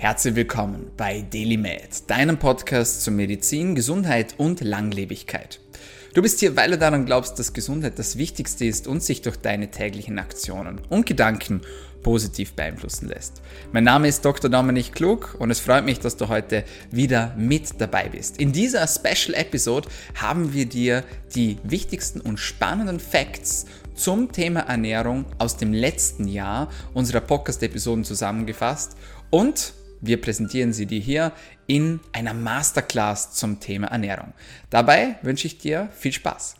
Herzlich willkommen bei DailyMed, deinem Podcast zu Medizin, Gesundheit und Langlebigkeit. Du bist hier, weil du daran glaubst, dass Gesundheit das Wichtigste ist und sich durch deine täglichen Aktionen und Gedanken positiv beeinflussen lässt. Mein Name ist Dr. Dominik Klug und es freut mich, dass du heute wieder mit dabei bist. In dieser Special Episode haben wir dir die wichtigsten und spannenden Facts zum Thema Ernährung aus dem letzten Jahr unserer Podcast-Episoden zusammengefasst und wir präsentieren sie dir hier in einer Masterclass zum Thema Ernährung. Dabei wünsche ich dir viel Spaß.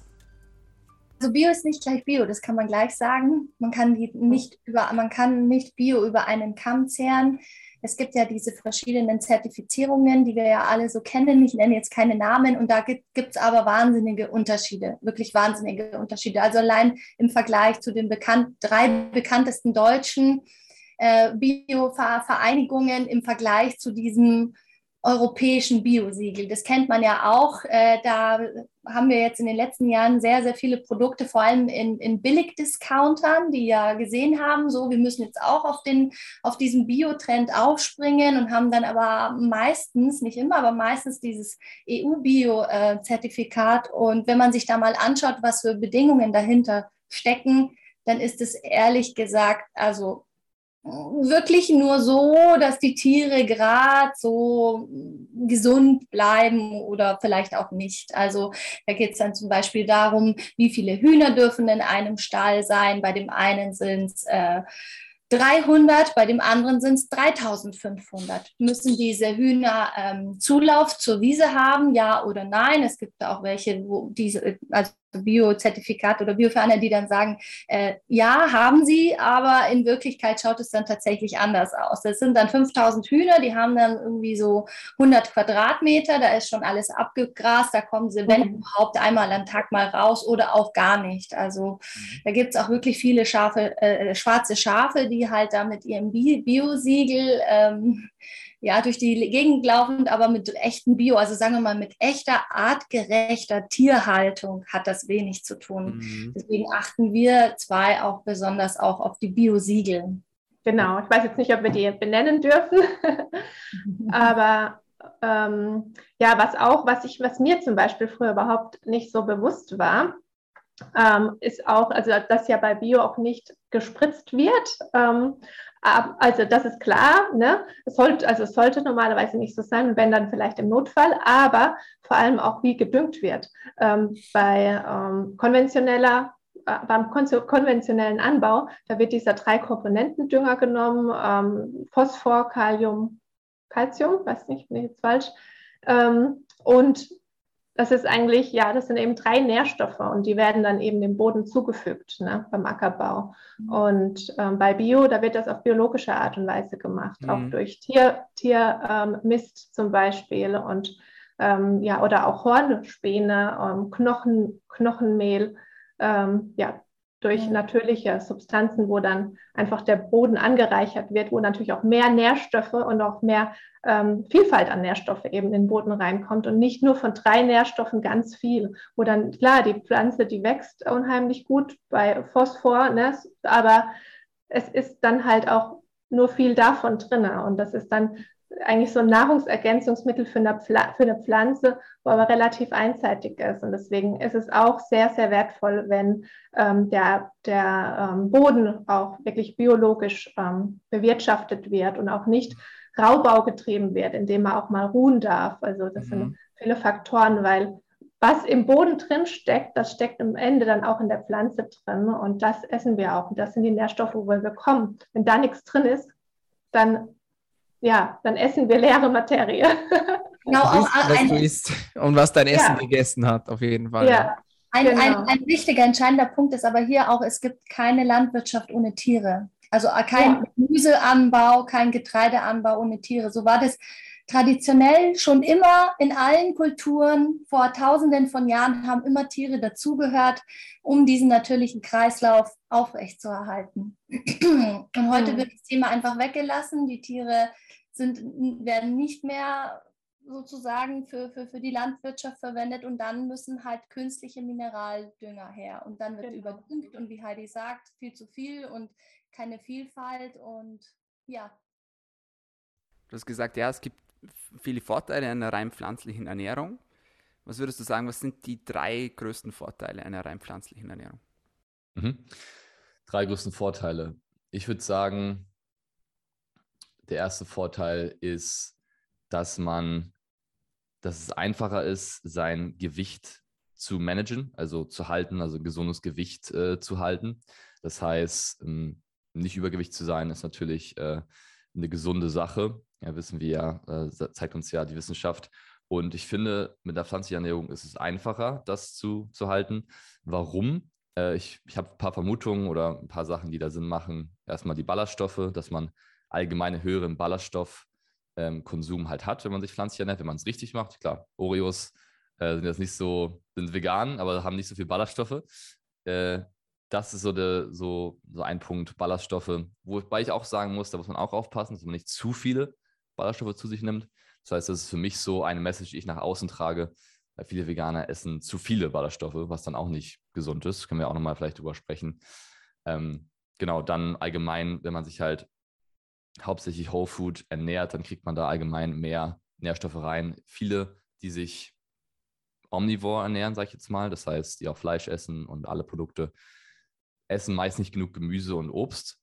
Also Bio ist nicht gleich Bio, das kann man gleich sagen. Man kann nicht über, man kann nicht Bio über einen Kamm zehren. Es gibt ja diese verschiedenen Zertifizierungen, die wir ja alle so kennen. Ich nenne jetzt keine Namen und da gibt es aber wahnsinnige Unterschiede, wirklich wahnsinnige Unterschiede. Also allein im Vergleich zu den bekannt, drei bekanntesten deutschen äh, Bio-Vereinigungen im Vergleich zu diesem europäischen Biosiegel. Das kennt man ja auch. Äh, da haben wir jetzt in den letzten Jahren sehr, sehr viele Produkte, vor allem in, in Billigdiscountern, die ja gesehen haben, so wir müssen jetzt auch auf, den, auf diesen Bio-Trend aufspringen und haben dann aber meistens, nicht immer, aber meistens dieses EU-Bio-Zertifikat. Und wenn man sich da mal anschaut, was für Bedingungen dahinter stecken, dann ist es ehrlich gesagt, also wirklich nur so, dass die Tiere gerade so gesund bleiben oder vielleicht auch nicht. Also da geht es dann zum Beispiel darum, wie viele Hühner dürfen in einem Stall sein. Bei dem einen sind es äh, 300, bei dem anderen sind es 3500. Müssen diese Hühner ähm, Zulauf zur Wiese haben, ja oder nein? Es gibt auch welche, wo diese, also Bio-Zertifikat oder Bioferner, die dann sagen, äh, ja, haben sie, aber in Wirklichkeit schaut es dann tatsächlich anders aus. Das sind dann 5000 Hühner, die haben dann irgendwie so 100 Quadratmeter, da ist schon alles abgegrast, da kommen sie, wenn mhm. überhaupt, einmal am Tag mal raus oder auch gar nicht. Also mhm. da gibt es auch wirklich viele Schafe, äh, schwarze Schafe, die halt da mit ihrem Bio-Siegel ähm, ja, durch die Gegend laufend, aber mit echten Bio, also sagen wir mal mit echter, artgerechter Tierhaltung hat das wenig zu tun. Mhm. Deswegen achten wir zwei auch besonders auch auf die Bio-Siegel. Genau, ich weiß jetzt nicht, ob wir die benennen dürfen, aber ähm, ja, was auch, was ich, was mir zum Beispiel früher überhaupt nicht so bewusst war, ähm, ist auch, also dass ja bei Bio auch nicht gespritzt wird. Ähm, also das ist klar, ne? es, sollte, also es sollte normalerweise nicht so sein, wenn dann vielleicht im Notfall, aber vor allem auch wie gedüngt wird. Ähm, bei ähm, konventioneller äh, beim konventionellen Anbau, da wird dieser drei Komponentendünger genommen, ähm, Phosphor, Kalium, Calcium, weiß nicht, bin ich jetzt falsch, ähm, und das ist eigentlich, ja, das sind eben drei Nährstoffe und die werden dann eben dem Boden zugefügt ne, beim Ackerbau. Mhm. Und ähm, bei Bio, da wird das auf biologische Art und Weise gemacht, mhm. auch durch Tier, Tiermist ähm, zum Beispiel und ähm, ja, oder auch Hornspäne, ähm, Knochen, Knochenmehl. Ähm, ja, durch natürliche Substanzen, wo dann einfach der Boden angereichert wird, wo natürlich auch mehr Nährstoffe und auch mehr ähm, Vielfalt an Nährstoffe eben in den Boden reinkommt und nicht nur von drei Nährstoffen ganz viel, wo dann klar die Pflanze, die wächst unheimlich gut bei Phosphor, ne, aber es ist dann halt auch nur viel davon drin und das ist dann eigentlich so ein Nahrungsergänzungsmittel für eine, für eine Pflanze, wo aber relativ einseitig ist. Und deswegen ist es auch sehr, sehr wertvoll, wenn ähm, der, der ähm, Boden auch wirklich biologisch ähm, bewirtschaftet wird und auch nicht Raubau getrieben wird, indem man auch mal ruhen darf. Also das mhm. sind viele Faktoren, weil was im Boden drin steckt, das steckt am Ende dann auch in der Pflanze drin und das essen wir auch. Und das sind die Nährstoffe, wo wir kommen. Wenn da nichts drin ist, dann ja, dann essen wir leere Materie. Genau, auch was ein, du isst und was dein Essen ja. gegessen hat, auf jeden Fall. Ja. Ein, genau. ein, ein, wichtiger, entscheidender Punkt ist aber hier auch, es gibt keine Landwirtschaft ohne Tiere. Also äh, kein ja. Gemüseanbau, kein Getreideanbau ohne Tiere. So war das traditionell schon immer in allen Kulturen vor tausenden von Jahren haben immer Tiere dazugehört, um diesen natürlichen Kreislauf aufrechtzuerhalten. Und heute mhm. wird das Thema einfach weggelassen. Die Tiere sind, werden nicht mehr sozusagen für, für, für die Landwirtschaft verwendet und dann müssen halt künstliche Mineraldünger her. Und dann wird genau. überdüngt und wie Heidi sagt, viel zu viel und keine Vielfalt und ja, Du hast gesagt, ja, es gibt viele Vorteile einer rein pflanzlichen Ernährung. Was würdest du sagen, was sind die drei größten Vorteile einer rein pflanzlichen Ernährung? Mhm. Drei größten Vorteile. Ich würde sagen, der erste Vorteil ist, dass man, dass es einfacher ist, sein Gewicht zu managen, also zu halten, also ein gesundes Gewicht äh, zu halten. Das heißt, ähm, nicht Übergewicht zu sein, ist natürlich äh, eine gesunde Sache. Ja, wissen wir ja, äh, zeigt uns ja die Wissenschaft. Und ich finde, mit der pflanzlichen Ernährung ist es einfacher, das zu, zu halten. Warum? Äh, ich ich habe ein paar Vermutungen oder ein paar Sachen, die da Sinn machen. Erstmal die Ballaststoffe, dass man allgemeine höheren Ballaststoffkonsum ähm, halt hat, wenn man sich pflanzlich ernährt, wenn man es richtig macht. Klar, Oreos äh, sind jetzt nicht so, sind vegan, aber haben nicht so viel Ballaststoffe. Äh, das ist so, der, so, so ein Punkt, Ballaststoffe. Wobei ich auch sagen muss, da muss man auch aufpassen, dass man nicht zu viele Ballaststoffe zu sich nimmt. Das heißt, das ist für mich so eine Message, die ich nach außen trage. Weil viele Veganer essen zu viele Ballaststoffe, was dann auch nicht gesund ist. Können wir auch nochmal vielleicht drüber sprechen. Ähm, genau, dann allgemein, wenn man sich halt hauptsächlich Whole Food ernährt, dann kriegt man da allgemein mehr Nährstoffe rein. Viele, die sich omnivore ernähren, sage ich jetzt mal, das heißt, die auch Fleisch essen und alle Produkte, essen meist nicht genug Gemüse und Obst.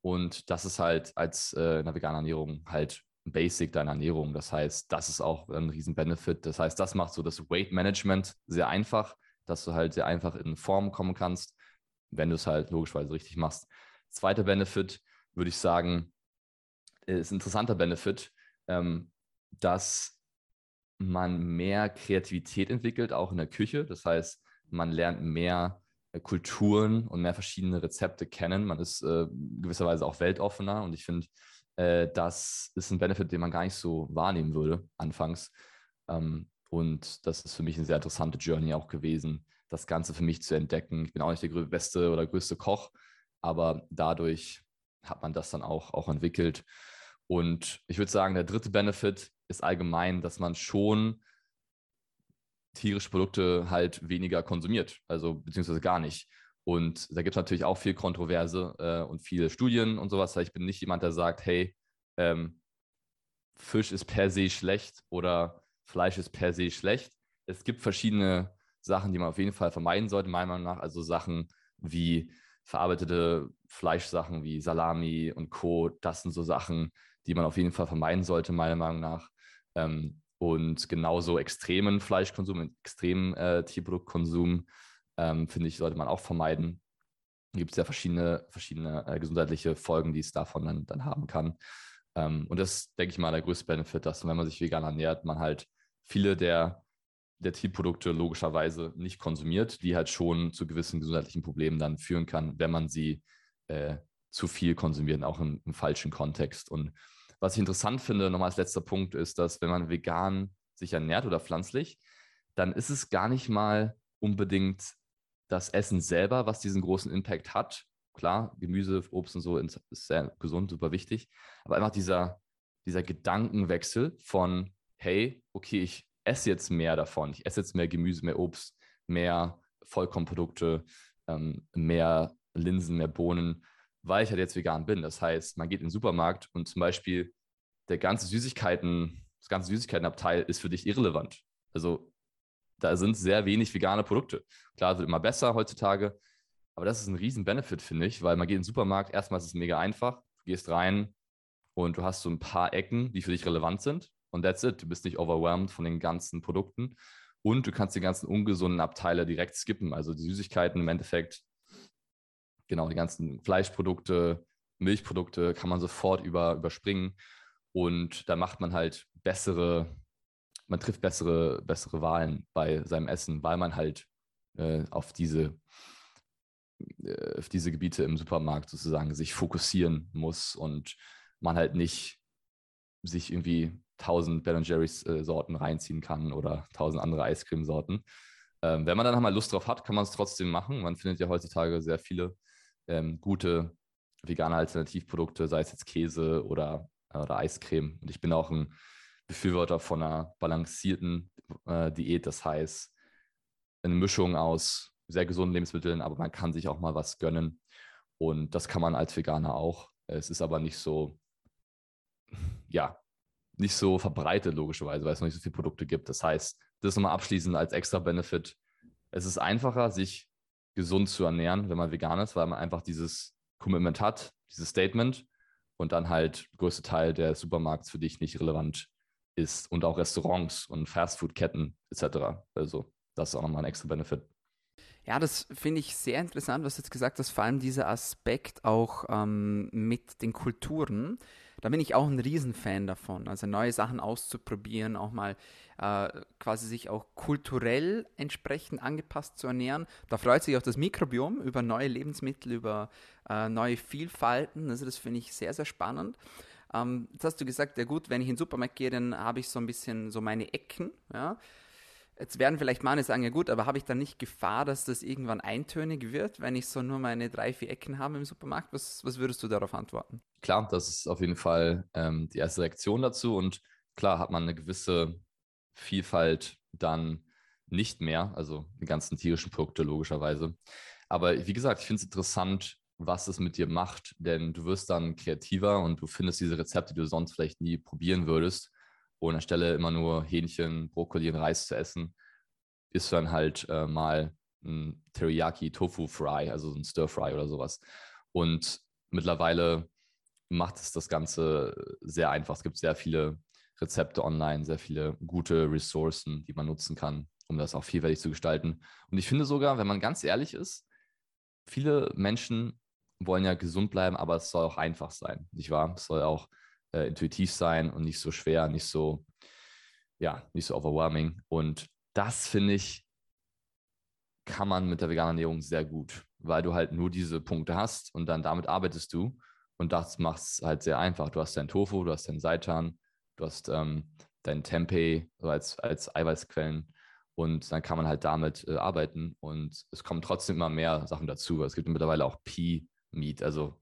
Und das ist halt als äh, in der veganen Ernährung halt Basic deiner Ernährung. Das heißt, das ist auch ein riesen Benefit. Das heißt, das macht so das Weight Management sehr einfach, dass du halt sehr einfach in Form kommen kannst, wenn du es halt logischerweise richtig machst. Zweiter Benefit würde ich sagen, ist ein interessanter Benefit, ähm, dass man mehr Kreativität entwickelt, auch in der Küche. Das heißt, man lernt mehr äh, Kulturen und mehr verschiedene Rezepte kennen. Man ist äh, gewisserweise auch weltoffener und ich finde, äh, das ist ein Benefit, den man gar nicht so wahrnehmen würde anfangs. Ähm, und das ist für mich eine sehr interessante Journey auch gewesen, das Ganze für mich zu entdecken. Ich bin auch nicht der beste oder größte Koch, aber dadurch hat man das dann auch, auch entwickelt. Und ich würde sagen, der dritte Benefit ist allgemein, dass man schon tierische Produkte halt weniger konsumiert, also beziehungsweise gar nicht. Und da gibt es natürlich auch viel Kontroverse äh, und viele Studien und sowas. Ich bin nicht jemand, der sagt, hey, ähm, Fisch ist per se schlecht oder Fleisch ist per se schlecht. Es gibt verschiedene Sachen, die man auf jeden Fall vermeiden sollte, meiner Meinung nach. Also Sachen wie verarbeitete Fleischsachen wie Salami und Co. Das sind so Sachen, die man auf jeden Fall vermeiden sollte, meiner Meinung nach. Ähm, und genauso extremen Fleischkonsum, extremen äh, Tierproduktkonsum, ähm, finde ich, sollte man auch vermeiden. Gibt es ja verschiedene, verschiedene äh, gesundheitliche Folgen, die es davon dann, dann haben kann. Ähm, und das denke ich mal, der größte Benefit, dass wenn man sich vegan ernährt, man halt viele der, der Tierprodukte logischerweise nicht konsumiert, die halt schon zu gewissen gesundheitlichen Problemen dann führen kann, wenn man sie äh, zu viel konsumiert, auch im, im falschen Kontext. Und was ich interessant finde, nochmal als letzter Punkt, ist, dass wenn man vegan sich ernährt oder pflanzlich, dann ist es gar nicht mal unbedingt das Essen selber, was diesen großen Impact hat. Klar, Gemüse, Obst und so ist sehr gesund, super wichtig. Aber einfach dieser, dieser Gedankenwechsel von, hey, okay, ich esse jetzt mehr davon. Ich esse jetzt mehr Gemüse, mehr Obst, mehr Vollkornprodukte, ähm, mehr Linsen, mehr Bohnen weil ich halt jetzt vegan bin. Das heißt, man geht in den Supermarkt und zum Beispiel der ganze Süßigkeiten, das ganze Süßigkeitenabteil ist für dich irrelevant. Also da sind sehr wenig vegane Produkte. Klar, es wird immer besser heutzutage, aber das ist ein riesen Benefit, finde ich, weil man geht in den Supermarkt, erstmal ist es mega einfach, du gehst rein und du hast so ein paar Ecken, die für dich relevant sind und that's it. Du bist nicht overwhelmed von den ganzen Produkten und du kannst die ganzen ungesunden Abteile direkt skippen. Also die Süßigkeiten im Endeffekt genau, die ganzen Fleischprodukte, Milchprodukte kann man sofort über, überspringen. Und da macht man halt bessere, man trifft bessere, bessere Wahlen bei seinem Essen, weil man halt äh, auf diese äh, auf diese Gebiete im Supermarkt sozusagen sich fokussieren muss und man halt nicht sich irgendwie tausend Ben Jerry's äh, Sorten reinziehen kann oder tausend andere Eiscreme-Sorten. Ähm, wenn man dann mal Lust drauf hat, kann man es trotzdem machen. Man findet ja heutzutage sehr viele ähm, gute vegane Alternativprodukte, sei es jetzt Käse oder, oder Eiscreme. Und ich bin auch ein Befürworter von einer balancierten äh, Diät. Das heißt, eine Mischung aus sehr gesunden Lebensmitteln, aber man kann sich auch mal was gönnen. Und das kann man als Veganer auch. Es ist aber nicht so, ja, nicht so verbreitet, logischerweise, weil es noch nicht so viele Produkte gibt. Das heißt, das nochmal abschließend als extra Benefit. Es ist einfacher, sich gesund zu ernähren, wenn man vegan ist, weil man einfach dieses Commitment hat, dieses Statement und dann halt größte Teil der Supermarkts für dich nicht relevant ist und auch Restaurants und Fastfood-Ketten etc. Also das ist auch nochmal ein extra Benefit. Ja, das finde ich sehr interessant, was du jetzt gesagt hast, vor allem dieser Aspekt auch ähm, mit den Kulturen. Da bin ich auch ein Riesenfan davon, also neue Sachen auszuprobieren, auch mal äh, quasi sich auch kulturell entsprechend angepasst zu ernähren. Da freut sich auch das Mikrobiom über neue Lebensmittel, über äh, neue Vielfalten. Also das finde ich sehr, sehr spannend. Ähm, jetzt hast du gesagt, ja gut, wenn ich in den Supermarkt gehe, dann habe ich so ein bisschen so meine Ecken, ja. Jetzt werden vielleicht manche sagen, ja gut, aber habe ich dann nicht Gefahr, dass das irgendwann eintönig wird, wenn ich so nur meine drei, vier Ecken habe im Supermarkt? Was, was würdest du darauf antworten? Klar, das ist auf jeden Fall ähm, die erste Reaktion dazu und klar hat man eine gewisse Vielfalt dann nicht mehr, also die ganzen tierischen Produkte logischerweise. Aber wie gesagt, ich finde es interessant, was es mit dir macht, denn du wirst dann kreativer und du findest diese Rezepte, die du sonst vielleicht nie probieren würdest und anstelle immer nur Hähnchen, Brokkoli und Reis zu essen, isst du dann halt äh, mal ein Teriyaki Tofu Fry, also ein Stir Fry oder sowas. Und mittlerweile macht es das Ganze sehr einfach. Es gibt sehr viele Rezepte online, sehr viele gute Ressourcen, die man nutzen kann, um das auch vielfältig zu gestalten. Und ich finde sogar, wenn man ganz ehrlich ist, viele Menschen wollen ja gesund bleiben, aber es soll auch einfach sein, nicht wahr? Es soll auch äh, intuitiv sein und nicht so schwer, nicht so, ja, nicht so overwhelming. Und das finde ich, kann man mit der veganen Ernährung sehr gut, weil du halt nur diese Punkte hast und dann damit arbeitest du. Und das macht es halt sehr einfach. Du hast dein Tofu, du hast dein Seitan, du hast ähm, dein Tempeh also als, als Eiweißquellen und dann kann man halt damit äh, arbeiten und es kommen trotzdem immer mehr Sachen dazu. Es gibt mittlerweile auch Pea-Meat, also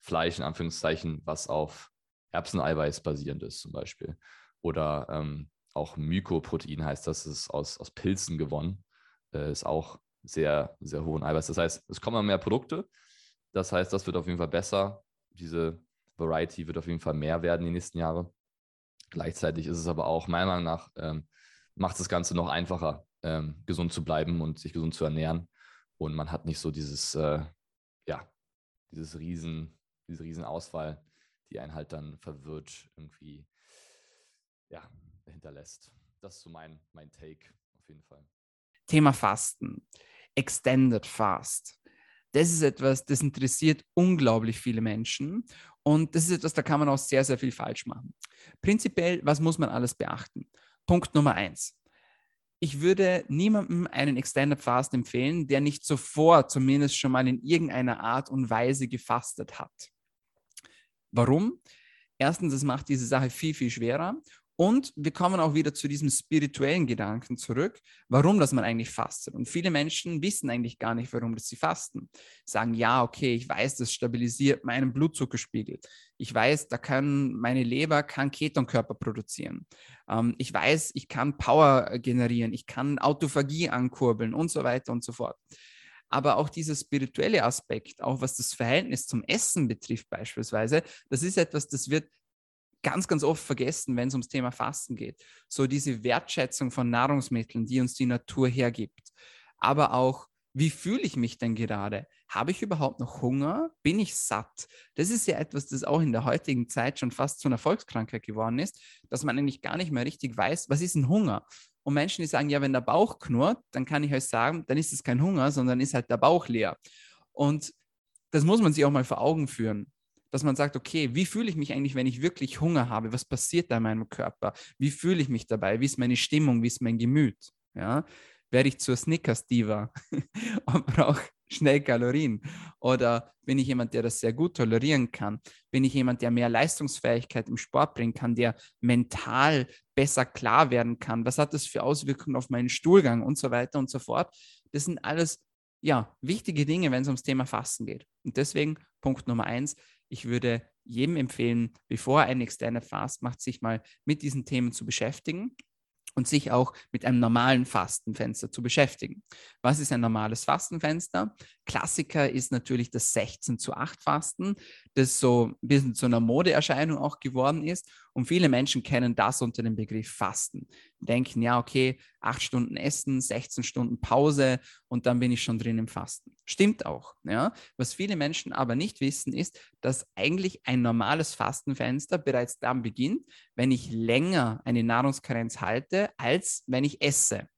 Fleisch in Anführungszeichen, was auf Erbseneiweiß basierend ist zum Beispiel. Oder ähm, auch Mykoprotein heißt das, ist aus, aus Pilzen gewonnen, äh, ist auch sehr, sehr hohen Eiweiß. Das heißt, es kommen mehr Produkte. Das heißt, das wird auf jeden Fall besser. Diese Variety wird auf jeden Fall mehr werden die nächsten Jahre. Gleichzeitig ist es aber auch, meiner Meinung nach, ähm, macht das Ganze noch einfacher, ähm, gesund zu bleiben und sich gesund zu ernähren. Und man hat nicht so dieses, äh, ja, dieses riesen, diese riesen Auswahl die einen halt dann verwirrt irgendwie ja, hinterlässt. Das ist so mein, mein Take auf jeden Fall. Thema Fasten. Extended Fast. Das ist etwas, das interessiert unglaublich viele Menschen und das ist etwas, da kann man auch sehr, sehr viel falsch machen. Prinzipiell, was muss man alles beachten? Punkt Nummer eins. Ich würde niemandem einen Extended Fast empfehlen, der nicht zuvor zumindest schon mal in irgendeiner Art und Weise gefastet hat. Warum? Erstens, es macht diese Sache viel, viel schwerer. Und wir kommen auch wieder zu diesem spirituellen Gedanken zurück, warum das man eigentlich fastet. Und viele Menschen wissen eigentlich gar nicht, warum das sie fasten. Sagen, ja, okay, ich weiß, das stabilisiert meinen Blutzuckerspiegel. Ich weiß, da kann meine Leber kann Ketonkörper produzieren. Ähm, ich weiß, ich kann Power generieren, ich kann Autophagie ankurbeln und so weiter und so fort aber auch dieser spirituelle Aspekt, auch was das Verhältnis zum Essen betrifft beispielsweise, das ist etwas, das wird ganz, ganz oft vergessen, wenn es ums Thema Fasten geht. So diese Wertschätzung von Nahrungsmitteln, die uns die Natur hergibt, aber auch wie fühle ich mich denn gerade? Habe ich überhaupt noch Hunger? Bin ich satt? Das ist ja etwas, das auch in der heutigen Zeit schon fast zu einer Volkskrankheit geworden ist, dass man eigentlich gar nicht mehr richtig weiß, was ist ein Hunger? Und Menschen, die sagen, ja, wenn der Bauch knurrt, dann kann ich euch sagen, dann ist es kein Hunger, sondern ist halt der Bauch leer. Und das muss man sich auch mal vor Augen führen, dass man sagt, okay, wie fühle ich mich eigentlich, wenn ich wirklich Hunger habe? Was passiert da in meinem Körper? Wie fühle ich mich dabei? Wie ist meine Stimmung? Wie ist mein Gemüt? Ja, werde ich zur Snickers-Diva und brauche schnell Kalorien? Oder bin ich jemand, der das sehr gut tolerieren kann? Bin ich jemand, der mehr Leistungsfähigkeit im Sport bringen kann, der mental besser klar werden kann? Was hat das für Auswirkungen auf meinen Stuhlgang und so weiter und so fort? Das sind alles ja, wichtige Dinge, wenn es ums Thema Fasten geht. Und deswegen Punkt Nummer eins, ich würde jedem empfehlen, bevor er einen externen Fast macht, sich mal mit diesen Themen zu beschäftigen und sich auch mit einem normalen Fastenfenster zu beschäftigen. Was ist ein normales Fastenfenster? Klassiker ist natürlich das 16 zu 8 Fasten, das so ein bisschen zu einer Modeerscheinung auch geworden ist. Und viele Menschen kennen das unter dem Begriff Fasten. Denken, ja, okay, 8 Stunden Essen, 16 Stunden Pause und dann bin ich schon drin im Fasten. Stimmt auch. Ja? Was viele Menschen aber nicht wissen, ist, dass eigentlich ein normales Fastenfenster bereits dann beginnt, wenn ich länger eine Nahrungskarenz halte, als wenn ich esse.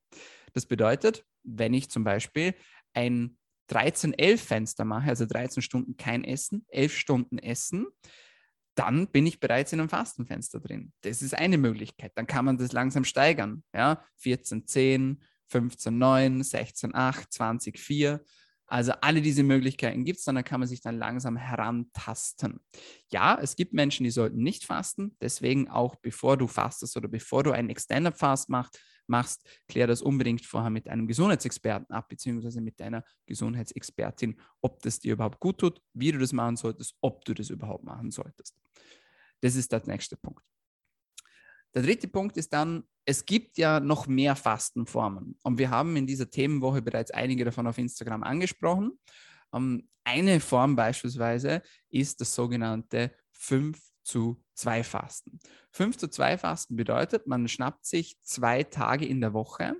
Das bedeutet, wenn ich zum Beispiel ein 13-11-Fenster mache, also 13 Stunden kein Essen, 11 Stunden Essen, dann bin ich bereits in einem Fastenfenster drin. Das ist eine Möglichkeit. Dann kann man das langsam steigern. Ja? 14, 10, 15, 9, 16, 8, 20, 4. Also alle diese Möglichkeiten gibt es, dann kann man sich dann langsam herantasten. Ja, es gibt Menschen, die sollten nicht fasten. Deswegen auch bevor du fastest oder bevor du einen Extended Fast machst, machst, klär das unbedingt vorher mit einem Gesundheitsexperten ab, beziehungsweise mit deiner Gesundheitsexpertin, ob das dir überhaupt gut tut, wie du das machen solltest, ob du das überhaupt machen solltest. Das ist der nächste Punkt. Der dritte Punkt ist dann, es gibt ja noch mehr Fastenformen. Und wir haben in dieser Themenwoche bereits einige davon auf Instagram angesprochen. Ähm, eine Form beispielsweise ist das sogenannte 5 zu 2 Fasten. 5 zu 2 Fasten bedeutet, man schnappt sich zwei Tage in der Woche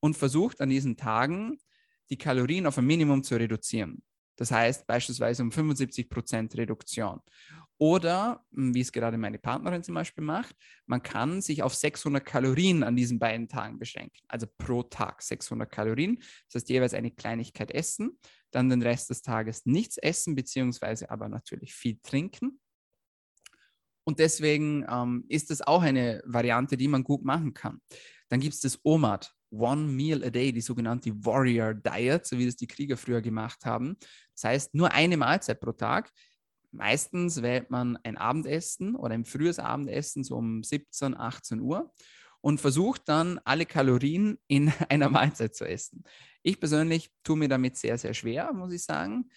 und versucht an diesen Tagen die Kalorien auf ein Minimum zu reduzieren. Das heißt beispielsweise um 75 Prozent Reduktion. Oder, hm, wie es gerade meine Partnerin zum Beispiel macht, man kann sich auf 600 Kalorien an diesen beiden Tagen beschränken. Also pro Tag 600 Kalorien. Das heißt, jeweils eine Kleinigkeit essen, dann den Rest des Tages nichts essen, beziehungsweise aber natürlich viel trinken. Und deswegen ähm, ist das auch eine Variante, die man gut machen kann. Dann gibt es das OMAD, One Meal a Day, die sogenannte Warrior Diet, so wie das die Krieger früher gemacht haben. Das heißt, nur eine Mahlzeit pro Tag. Meistens wählt man ein Abendessen oder ein frühes Abendessen, so um 17, 18 Uhr und versucht dann alle Kalorien in einer Mahlzeit zu essen. Ich persönlich tue mir damit sehr, sehr schwer, muss ich sagen,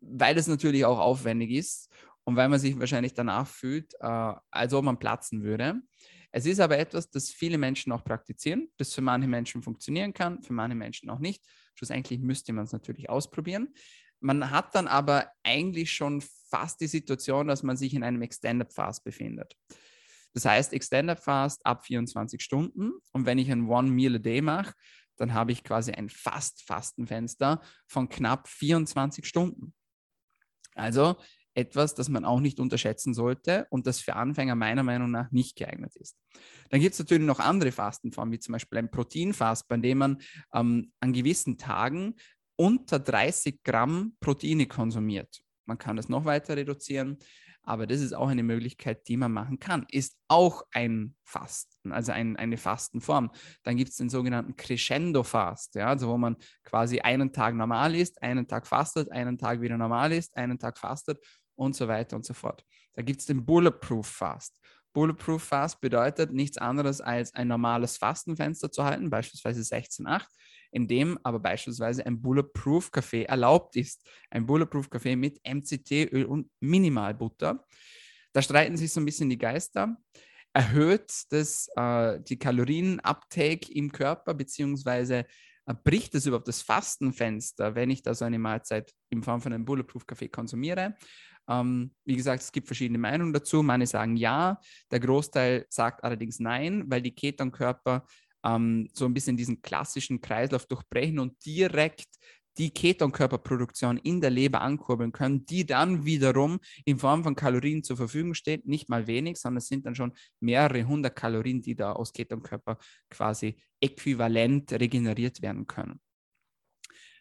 weil es natürlich auch aufwendig ist und weil man sich wahrscheinlich danach fühlt, äh, als ob man platzen würde. Es ist aber etwas, das viele Menschen auch praktizieren, das für manche Menschen funktionieren kann, für manche Menschen auch nicht. Schlussendlich müsste man es natürlich ausprobieren. Man hat dann aber eigentlich schon fast die Situation, dass man sich in einem Extended Fast befindet. Das heißt, Extended Fast ab 24 Stunden. Und wenn ich ein One Meal a Day mache, dann habe ich quasi ein Fast-Fastenfenster von knapp 24 Stunden. Also etwas, das man auch nicht unterschätzen sollte und das für Anfänger meiner Meinung nach nicht geeignet ist. Dann gibt es natürlich noch andere Fastenformen, wie zum Beispiel ein Proteinfast, bei dem man ähm, an gewissen Tagen unter 30 Gramm Proteine konsumiert. Man kann das noch weiter reduzieren, aber das ist auch eine Möglichkeit, die man machen kann. Ist auch ein Fasten, also ein, eine Fastenform. Dann gibt es den sogenannten Crescendo-Fast, ja, also wo man quasi einen Tag normal ist, einen Tag fastet, einen Tag wieder normal ist, einen Tag fastet und so weiter und so fort. Da gibt es den Bulletproof Fast. Bulletproof Fast bedeutet nichts anderes als ein normales Fastenfenster zu halten, beispielsweise 16,8, in dem aber beispielsweise ein Bulletproof Kaffee erlaubt ist. Ein Bulletproof Kaffee mit MCT-Öl und Minimalbutter. Da streiten sich so ein bisschen die Geister. Erhöht das äh, die Kalorienuptake im Körper, beziehungsweise äh, bricht es überhaupt das Fastenfenster, wenn ich da so eine Mahlzeit in Form von einem Bulletproof Kaffee konsumiere? Ähm, wie gesagt, es gibt verschiedene Meinungen dazu. Manche sagen ja, der Großteil sagt allerdings nein, weil die Ketonkörper ähm, so ein bisschen diesen klassischen Kreislauf durchbrechen und direkt die Ketonkörperproduktion in der Leber ankurbeln können, die dann wiederum in Form von Kalorien zur Verfügung steht. Nicht mal wenig, sondern es sind dann schon mehrere hundert Kalorien, die da aus Ketonkörper quasi äquivalent regeneriert werden können.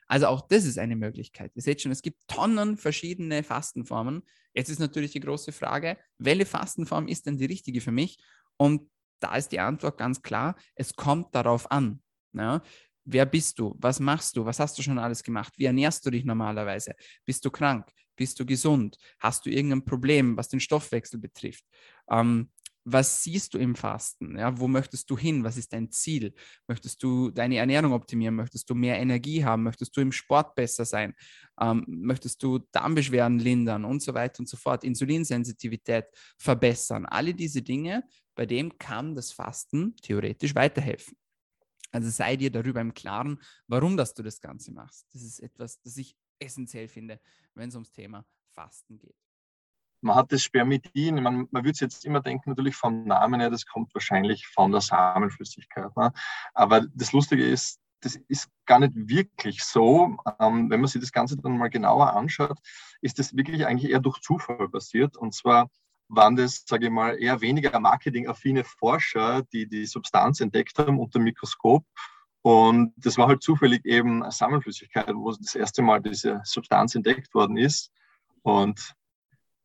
Also auch das ist eine Möglichkeit. Ihr seht schon, es gibt Tonnen verschiedene Fastenformen. Jetzt ist natürlich die große Frage, welche Fastenform ist denn die richtige für mich? Und da ist die Antwort ganz klar, es kommt darauf an. Ja? Wer bist du? Was machst du? Was hast du schon alles gemacht? Wie ernährst du dich normalerweise? Bist du krank? Bist du gesund? Hast du irgendein Problem, was den Stoffwechsel betrifft? Ähm, was siehst du im Fasten? Ja, wo möchtest du hin? Was ist dein Ziel? Möchtest du deine Ernährung optimieren? Möchtest du mehr Energie haben? Möchtest du im Sport besser sein? Ähm, möchtest du Darmbeschwerden lindern und so weiter und so fort? Insulinsensitivität verbessern? Alle diese Dinge, bei dem kann das Fasten theoretisch weiterhelfen. Also sei dir darüber im Klaren, warum dass du das Ganze machst. Das ist etwas, das ich essentiell finde, wenn es ums Thema Fasten geht. Man hat das Spermidin, man, man würde es jetzt immer denken, natürlich vom Namen her, das kommt wahrscheinlich von der Samenflüssigkeit. Ne? Aber das Lustige ist, das ist gar nicht wirklich so. Ähm, wenn man sich das Ganze dann mal genauer anschaut, ist das wirklich eigentlich eher durch Zufall passiert. Und zwar waren das, sage ich mal, eher weniger marketingaffine Forscher, die die Substanz entdeckt haben unter dem Mikroskop. Und das war halt zufällig eben eine Sammelflüssigkeit, wo das erste Mal diese Substanz entdeckt worden ist. Und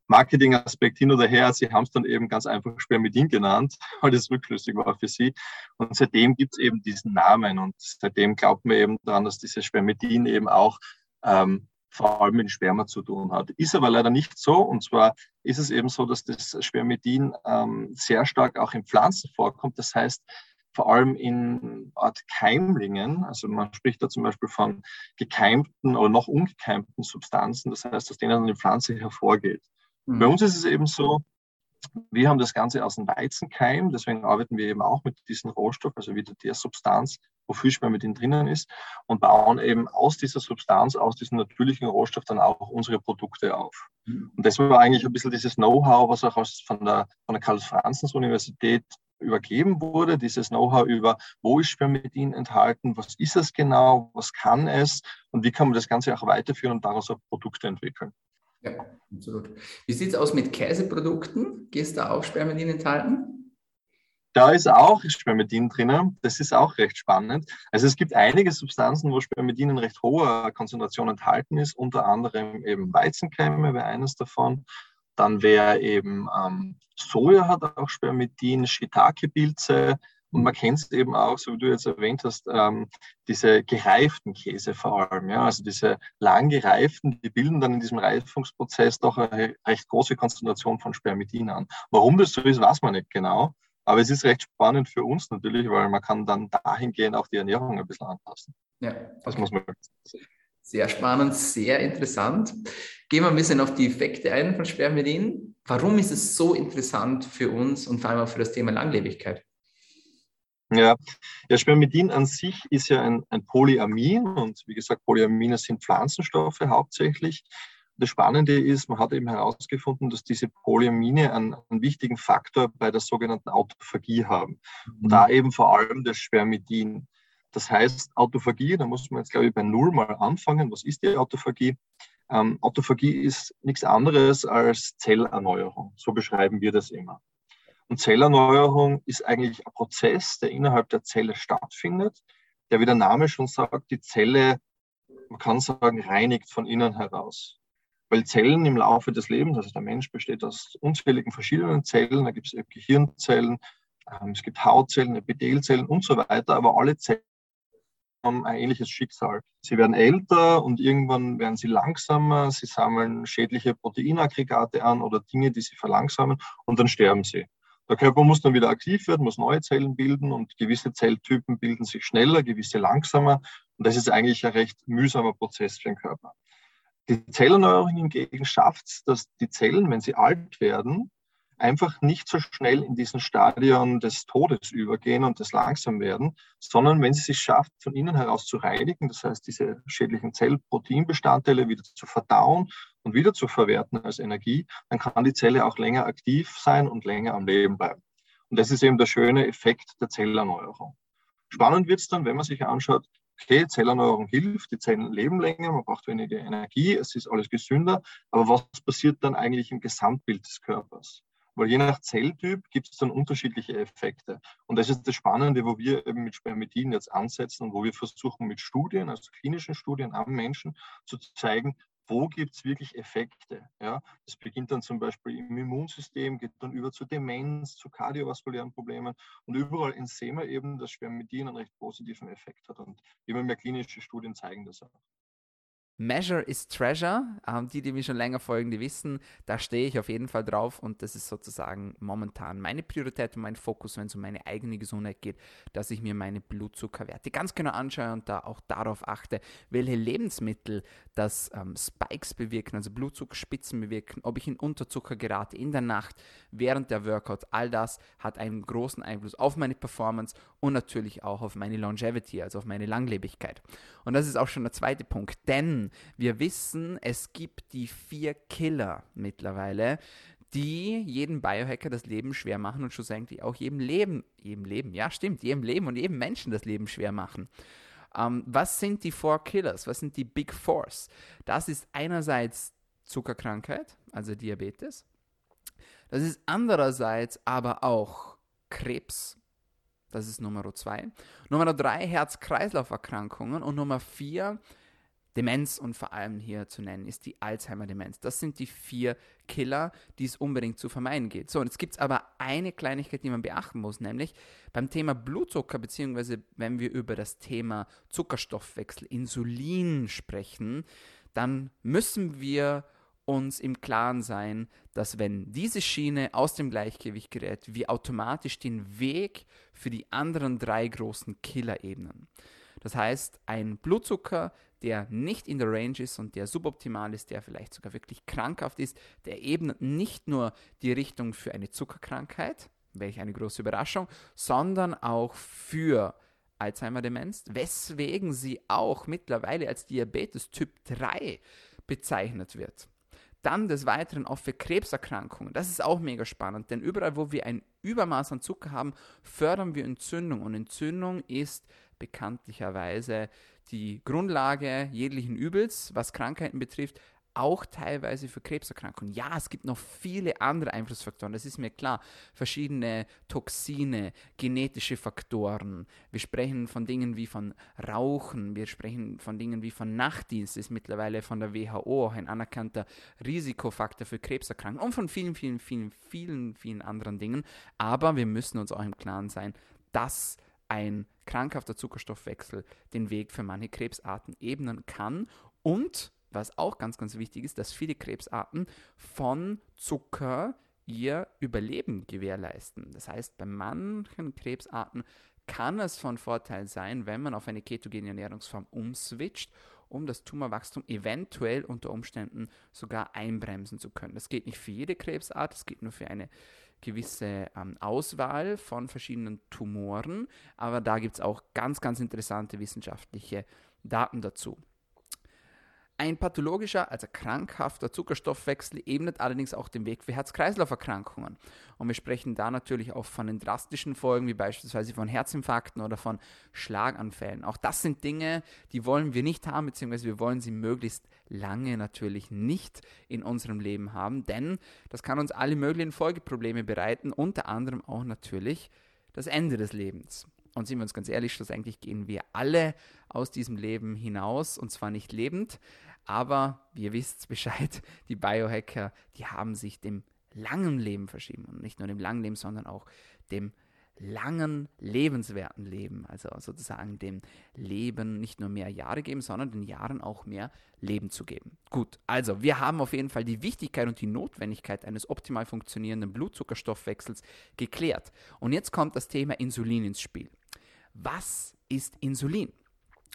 Marketingaspekt hin oder her, sie haben es dann eben ganz einfach Spermidin genannt, weil es rückschlüssig war für sie. Und seitdem gibt es eben diesen Namen und seitdem glaubt man eben daran, dass dieses Spermidin eben auch ähm, vor allem mit Sperma zu tun hat. Ist aber leider nicht so. Und zwar ist es eben so, dass das Spermidin ähm, sehr stark auch in Pflanzen vorkommt. Das heißt, vor allem in Art Keimlingen, also man spricht da zum Beispiel von gekeimten oder noch ungekeimten Substanzen, das heißt, aus denen die Pflanze hervorgeht. Mhm. Bei uns ist es eben so, wir haben das Ganze aus dem Weizenkeim, deswegen arbeiten wir eben auch mit diesem Rohstoff, also wieder der Substanz, wo Fischspermidin drinnen ist, und bauen eben aus dieser Substanz, aus diesem natürlichen Rohstoff dann auch unsere Produkte auf. Mhm. Und das war eigentlich ein bisschen dieses Know-how, was auch aus, von der, von der Karl-Franzens-Universität übergeben wurde, dieses Know-how über, wo ist Spermidin enthalten, was ist es genau, was kann es und wie kann man das Ganze auch weiterführen und daraus auch Produkte entwickeln. Ja, absolut. Wie sieht es aus mit Käseprodukten? Ist da auch Spermidin enthalten? Da ist auch Spermidin drin. Das ist auch recht spannend. Also es gibt einige Substanzen, wo Spermidin in recht hoher Konzentration enthalten ist, unter anderem eben Weizenkeime wäre eines davon. Dann wäre eben ähm, Soja hat auch Spermidin, Shiitake-Pilze, und man kennt es eben auch, so wie du jetzt erwähnt hast, ähm, diese gereiften Käse vor allem. Ja? Also diese lang gereiften, die bilden dann in diesem Reifungsprozess doch eine recht große Konzentration von Spermidin an. Warum das so ist, weiß man nicht genau. Aber es ist recht spannend für uns natürlich, weil man kann dann dahingehend auch die Ernährung ein bisschen anpassen. Ja, okay. das muss man sehr spannend, sehr interessant. Gehen wir ein bisschen auf die Effekte ein von Spermidin. Warum ist es so interessant für uns und vor allem auch für das Thema Langlebigkeit? Ja, ja Spermidin an sich ist ja ein, ein Polyamin und wie gesagt, Polyamine sind Pflanzenstoffe hauptsächlich. Das Spannende ist, man hat eben herausgefunden, dass diese Polyamine einen, einen wichtigen Faktor bei der sogenannten Autophagie haben. Und da eben vor allem das Spermidin. Das heißt, Autophagie, da muss man jetzt, glaube ich, bei Null mal anfangen. Was ist die Autophagie? Ähm, Autophagie ist nichts anderes als Zellerneuerung. So beschreiben wir das immer. Und Zellerneuerung ist eigentlich ein Prozess, der innerhalb der Zelle stattfindet, der, wie der Name schon sagt, die Zelle, man kann sagen, reinigt von innen heraus. Weil Zellen im Laufe des Lebens, also der Mensch besteht aus unzähligen verschiedenen Zellen, da gibt es Gehirnzellen, ähm, es gibt Hautzellen, Epithelzellen und so weiter, aber alle Zellen haben ein ähnliches Schicksal. Sie werden älter und irgendwann werden sie langsamer, sie sammeln schädliche Proteinaggregate an oder Dinge, die sie verlangsamen und dann sterben sie. Der Körper muss dann wieder aktiv werden, muss neue Zellen bilden und gewisse Zelltypen bilden sich schneller, gewisse langsamer. Und das ist eigentlich ein recht mühsamer Prozess für den Körper. Die Zellerneuerung hingegen schafft es, dass die Zellen, wenn sie alt werden, einfach nicht so schnell in diesen Stadion des Todes übergehen und des Langsamwerden, sondern wenn sie sich schafft, von innen heraus zu reinigen, das heißt, diese schädlichen Zellproteinbestandteile wieder zu verdauen und wieder zu verwerten als Energie, dann kann die Zelle auch länger aktiv sein und länger am Leben bleiben. Und das ist eben der schöne Effekt der Zellerneuerung. Spannend wird es dann, wenn man sich anschaut, okay, Zellerneuerung hilft, die Zellen leben länger, man braucht weniger Energie, es ist alles gesünder, aber was passiert dann eigentlich im Gesamtbild des Körpers? Weil je nach Zelltyp gibt es dann unterschiedliche Effekte. Und das ist das Spannende, wo wir eben mit Spermidin jetzt ansetzen und wo wir versuchen mit Studien, also klinischen Studien am Menschen, zu zeigen, wo gibt es wirklich Effekte. Ja? Das beginnt dann zum Beispiel im Immunsystem, geht dann über zu Demenz, zu kardiovaskulären Problemen und überall sehen wir eben, dass Spermidin einen recht positiven Effekt hat. Und immer mehr klinische Studien zeigen das auch. Measure is Treasure. Ähm, die, die mir schon länger folgen, die wissen, da stehe ich auf jeden Fall drauf und das ist sozusagen momentan meine Priorität und mein Fokus, wenn es um meine eigene Gesundheit geht, dass ich mir meine Blutzuckerwerte ganz genau anschaue und da auch darauf achte, welche Lebensmittel das ähm, Spikes bewirken, also Blutzuckerspitzen bewirken, ob ich in Unterzucker gerate in der Nacht, während der Workout. All das hat einen großen Einfluss auf meine Performance und natürlich auch auf meine Longevity, also auf meine Langlebigkeit. Und das ist auch schon der zweite Punkt, denn wir wissen, es gibt die vier Killer mittlerweile, die jedem Biohacker das Leben schwer machen und schlussendlich auch jedem Leben, jedem Leben, ja stimmt, jedem Leben und jedem Menschen das Leben schwer machen. Ähm, was sind die Four Killers? Was sind die Big Fours? Das ist einerseits Zuckerkrankheit, also Diabetes. Das ist andererseits aber auch Krebs. Das ist Nummer zwei. Nummer drei Herz-Kreislauf-Erkrankungen und Nummer vier Demenz und vor allem hier zu nennen ist die Alzheimer-Demenz. Das sind die vier Killer, die es unbedingt zu vermeiden geht. So, und jetzt gibt es aber eine Kleinigkeit, die man beachten muss, nämlich beim Thema Blutzucker, beziehungsweise wenn wir über das Thema Zuckerstoffwechsel, Insulin sprechen, dann müssen wir uns im Klaren sein, dass wenn diese Schiene aus dem Gleichgewicht gerät, wir automatisch den Weg für die anderen drei großen Killerebenen. Das heißt, ein Blutzucker, der nicht in der Range ist und der suboptimal ist, der vielleicht sogar wirklich krankhaft ist, der ebnet nicht nur die Richtung für eine Zuckerkrankheit, welche eine große Überraschung, sondern auch für Alzheimer-Demenz, weswegen sie auch mittlerweile als Diabetes Typ 3 bezeichnet wird. Dann des Weiteren auch für Krebserkrankungen. Das ist auch mega spannend, denn überall, wo wir ein Übermaß an Zucker haben, fördern wir Entzündung. Und Entzündung ist bekanntlicherweise die Grundlage jeglichen Übels, was Krankheiten betrifft, auch teilweise für Krebserkrankungen. Ja, es gibt noch viele andere Einflussfaktoren, das ist mir klar. Verschiedene Toxine, genetische Faktoren. Wir sprechen von Dingen wie von Rauchen, wir sprechen von Dingen wie von Nachtdienst, ist mittlerweile von der WHO auch ein anerkannter Risikofaktor für Krebserkrankungen und von vielen, vielen, vielen, vielen, vielen anderen Dingen. Aber wir müssen uns auch im Klaren sein, dass ein krankhafter Zuckerstoffwechsel den Weg für manche Krebsarten ebnen kann und was auch ganz, ganz wichtig ist, dass viele Krebsarten von Zucker ihr Überleben gewährleisten. Das heißt, bei manchen Krebsarten kann es von Vorteil sein, wenn man auf eine ketogene Ernährungsform umswitcht, um das Tumorwachstum eventuell unter Umständen sogar einbremsen zu können. Das geht nicht für jede Krebsart, das geht nur für eine gewisse ähm, Auswahl von verschiedenen Tumoren, aber da gibt es auch ganz, ganz interessante wissenschaftliche Daten dazu. Ein pathologischer, also krankhafter Zuckerstoffwechsel ebnet allerdings auch den Weg für Herz-Kreislauf-Erkrankungen. Und wir sprechen da natürlich auch von den drastischen Folgen, wie beispielsweise von Herzinfarkten oder von Schlaganfällen. Auch das sind Dinge, die wollen wir nicht haben, beziehungsweise wir wollen sie möglichst lange natürlich nicht in unserem Leben haben, denn das kann uns alle möglichen Folgeprobleme bereiten, unter anderem auch natürlich das Ende des Lebens. Und sind wir uns ganz ehrlich, schlussendlich gehen wir alle aus diesem Leben hinaus und zwar nicht lebend, aber ihr wisst Bescheid, die Biohacker, die haben sich dem langen Leben verschrieben und nicht nur dem langen Leben, sondern auch dem langen, lebenswerten Leben, also sozusagen dem Leben nicht nur mehr Jahre geben, sondern den Jahren auch mehr Leben zu geben. Gut, also wir haben auf jeden Fall die Wichtigkeit und die Notwendigkeit eines optimal funktionierenden Blutzuckerstoffwechsels geklärt. Und jetzt kommt das Thema Insulin ins Spiel. Was ist Insulin?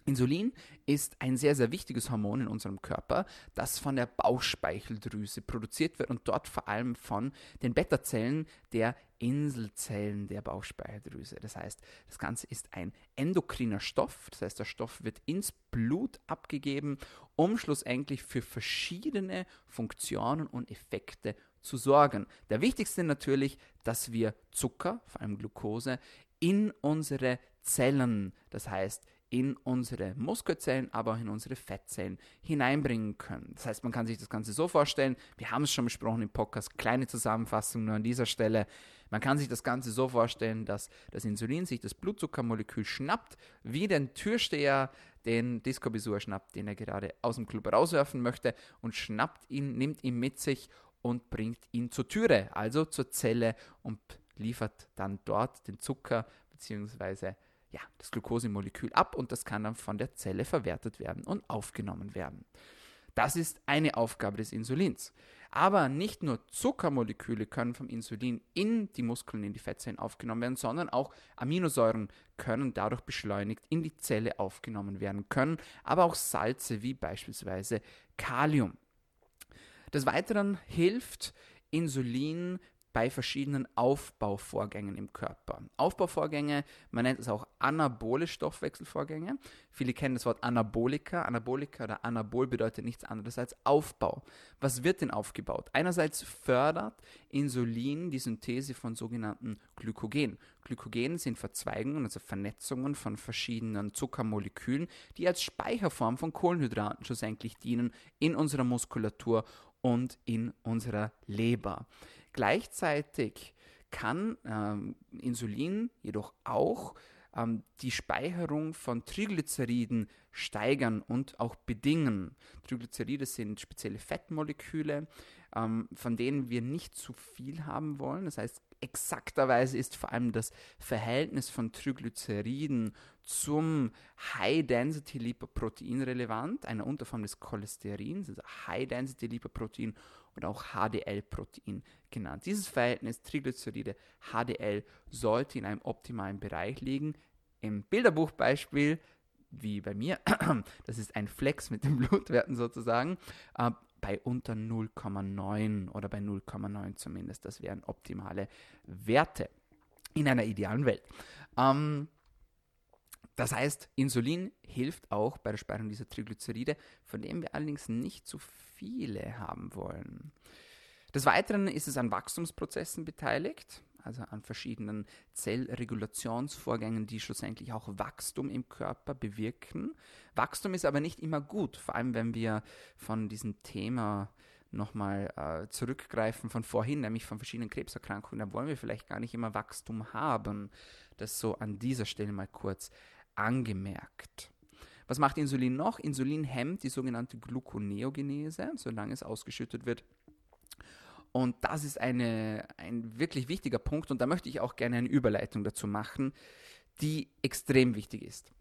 Insulin ist ein sehr, sehr wichtiges Hormon in unserem Körper, das von der Bauchspeicheldrüse produziert wird und dort vor allem von den Beta-Zellen der Inselzellen der Bauchspeicheldrüse. Das heißt, das Ganze ist ein endokriner Stoff, das heißt, der Stoff wird ins Blut abgegeben, um schlussendlich für verschiedene Funktionen und Effekte zu sorgen. Der wichtigste natürlich, dass wir Zucker, vor allem Glucose, in unsere Zellen, das heißt in unsere Muskelzellen, aber auch in unsere Fettzellen hineinbringen können. Das heißt, man kann sich das Ganze so vorstellen, wir haben es schon besprochen im Podcast, kleine Zusammenfassung nur an dieser Stelle. Man kann sich das Ganze so vorstellen, dass das Insulin sich das Blutzuckermolekül schnappt, wie den Türsteher den Disco-Besucher schnappt, den er gerade aus dem Club rauswerfen möchte und schnappt ihn, nimmt ihn mit sich und bringt ihn zur Türe, also zur Zelle und liefert dann dort den Zucker bzw ja, das Glukosemolekül ab und das kann dann von der Zelle verwertet werden und aufgenommen werden. Das ist eine Aufgabe des Insulins. Aber nicht nur Zuckermoleküle können vom Insulin in die Muskeln, in die Fettzellen aufgenommen werden, sondern auch Aminosäuren können dadurch beschleunigt in die Zelle aufgenommen werden können, aber auch Salze wie beispielsweise Kalium. Des Weiteren hilft Insulin bei verschiedenen Aufbauvorgängen im Körper. Aufbauvorgänge, man nennt es auch anabole Stoffwechselvorgänge. Viele kennen das Wort Anabolika. Anabolika oder Anabol bedeutet nichts anderes als Aufbau. Was wird denn aufgebaut? Einerseits fördert Insulin die Synthese von sogenannten Glykogen. Glykogen sind Verzweigungen, also Vernetzungen von verschiedenen Zuckermolekülen, die als Speicherform von Kohlenhydraten schlussendlich dienen in unserer Muskulatur und in unserer Leber. Gleichzeitig kann ähm, Insulin jedoch auch ähm, die Speicherung von Triglyceriden steigern und auch bedingen. Triglyceride sind spezielle Fettmoleküle, ähm, von denen wir nicht zu viel haben wollen. Das heißt, exakterweise ist vor allem das Verhältnis von Triglyceriden zum High-Density-Lipoprotein relevant, einer Unterform des Cholesterins, also High-Density-Lipoprotein oder auch HDL-Protein genannt. Dieses Verhältnis Triglyceride HDL sollte in einem optimalen Bereich liegen. Im Bilderbuchbeispiel wie bei mir, das ist ein Flex mit den Blutwerten sozusagen, äh, bei unter 0,9 oder bei 0,9 zumindest. Das wären optimale Werte in einer idealen Welt. Ähm, das heißt, Insulin hilft auch bei der Speicherung dieser Triglyceride, von denen wir allerdings nicht zu viele haben wollen. Des Weiteren ist es an Wachstumsprozessen beteiligt also an verschiedenen Zellregulationsvorgängen, die schlussendlich auch Wachstum im Körper bewirken. Wachstum ist aber nicht immer gut, vor allem wenn wir von diesem Thema nochmal äh, zurückgreifen von vorhin, nämlich von verschiedenen Krebserkrankungen, da wollen wir vielleicht gar nicht immer Wachstum haben. Das so an dieser Stelle mal kurz angemerkt. Was macht Insulin noch? Insulin hemmt die sogenannte Gluconeogenese, solange es ausgeschüttet wird und das ist eine, ein wirklich wichtiger Punkt und da möchte ich auch gerne eine Überleitung dazu machen, die extrem wichtig ist.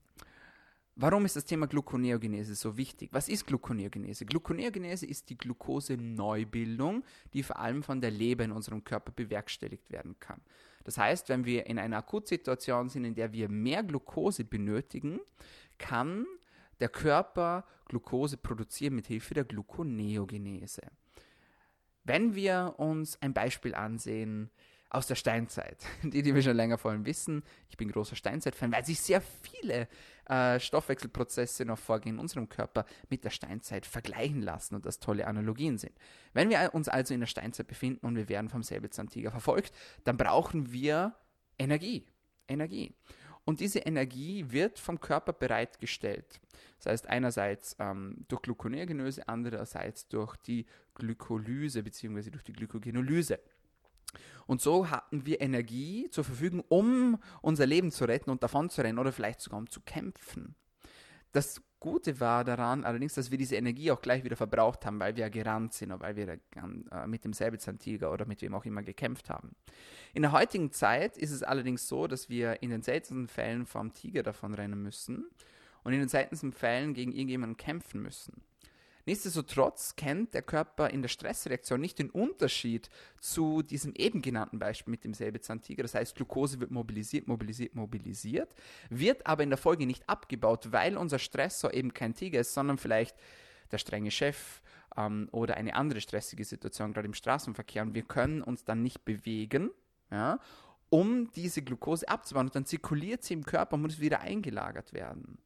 Warum ist das Thema Gluconeogenese so wichtig? Was ist Gluconeogenese? Gluconeogenese ist die Glucose-Neubildung, die vor allem von der Leber in unserem Körper bewerkstelligt werden kann. Das heißt, wenn wir in einer Akutsituation sind, in der wir mehr Glucose benötigen, kann der Körper Glucose produzieren mit Hilfe der Gluconeogenese. Wenn wir uns ein Beispiel ansehen aus der Steinzeit, die, die wir schon länger vor allem wissen, ich bin großer Steinzeit-Fan, weil sich sehr viele äh, Stoffwechselprozesse noch vorgehen in unserem Körper mit der Steinzeit vergleichen lassen und das tolle Analogien sind. Wenn wir uns also in der Steinzeit befinden und wir werden vom Säbelzahntiger verfolgt, dann brauchen wir Energie. Energie. Und diese Energie wird vom Körper bereitgestellt. Das heißt einerseits ähm, durch Gluconeogenese, andererseits durch die Glykolyse bzw. durch die Glykogenolyse. Und so hatten wir Energie zur Verfügung, um unser Leben zu retten und davon zu rennen oder vielleicht sogar um zu kämpfen. Das Gute war daran allerdings, dass wir diese Energie auch gleich wieder verbraucht haben, weil wir ja gerannt sind oder weil wir äh, mit dem Säbelzahntiger oder mit wem auch immer gekämpft haben. In der heutigen Zeit ist es allerdings so, dass wir in den seltensten Fällen vom Tiger davon rennen müssen und in den seltensten Fällen gegen irgendjemanden kämpfen müssen. Nichtsdestotrotz kennt der Körper in der Stressreaktion nicht den Unterschied zu diesem eben genannten Beispiel mit dem Säbelzahntiger. Das heißt, Glucose wird mobilisiert, mobilisiert, mobilisiert, wird aber in der Folge nicht abgebaut, weil unser Stressor eben kein Tiger ist, sondern vielleicht der strenge Chef ähm, oder eine andere stressige Situation, gerade im Straßenverkehr. Und wir können uns dann nicht bewegen, ja, um diese Glucose abzubauen. Und dann zirkuliert sie im Körper und muss wieder eingelagert werden.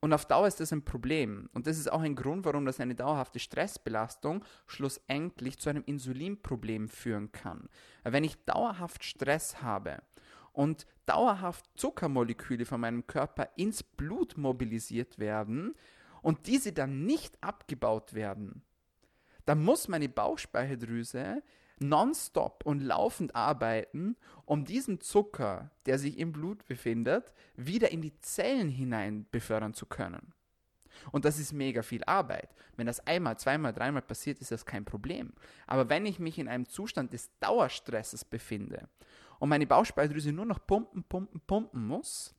Und auf Dauer ist das ein Problem. Und das ist auch ein Grund, warum das eine dauerhafte Stressbelastung schlussendlich zu einem Insulinproblem führen kann. Wenn ich dauerhaft Stress habe und dauerhaft Zuckermoleküle von meinem Körper ins Blut mobilisiert werden und diese dann nicht abgebaut werden, dann muss meine Bauchspeicheldrüse nonstop und laufend arbeiten, um diesen Zucker, der sich im Blut befindet, wieder in die Zellen hinein befördern zu können. Und das ist mega viel Arbeit. Wenn das einmal, zweimal, dreimal passiert, ist das kein Problem. Aber wenn ich mich in einem Zustand des Dauerstresses befinde und meine Bauchspeicheldrüse nur noch pumpen, pumpen, pumpen muss,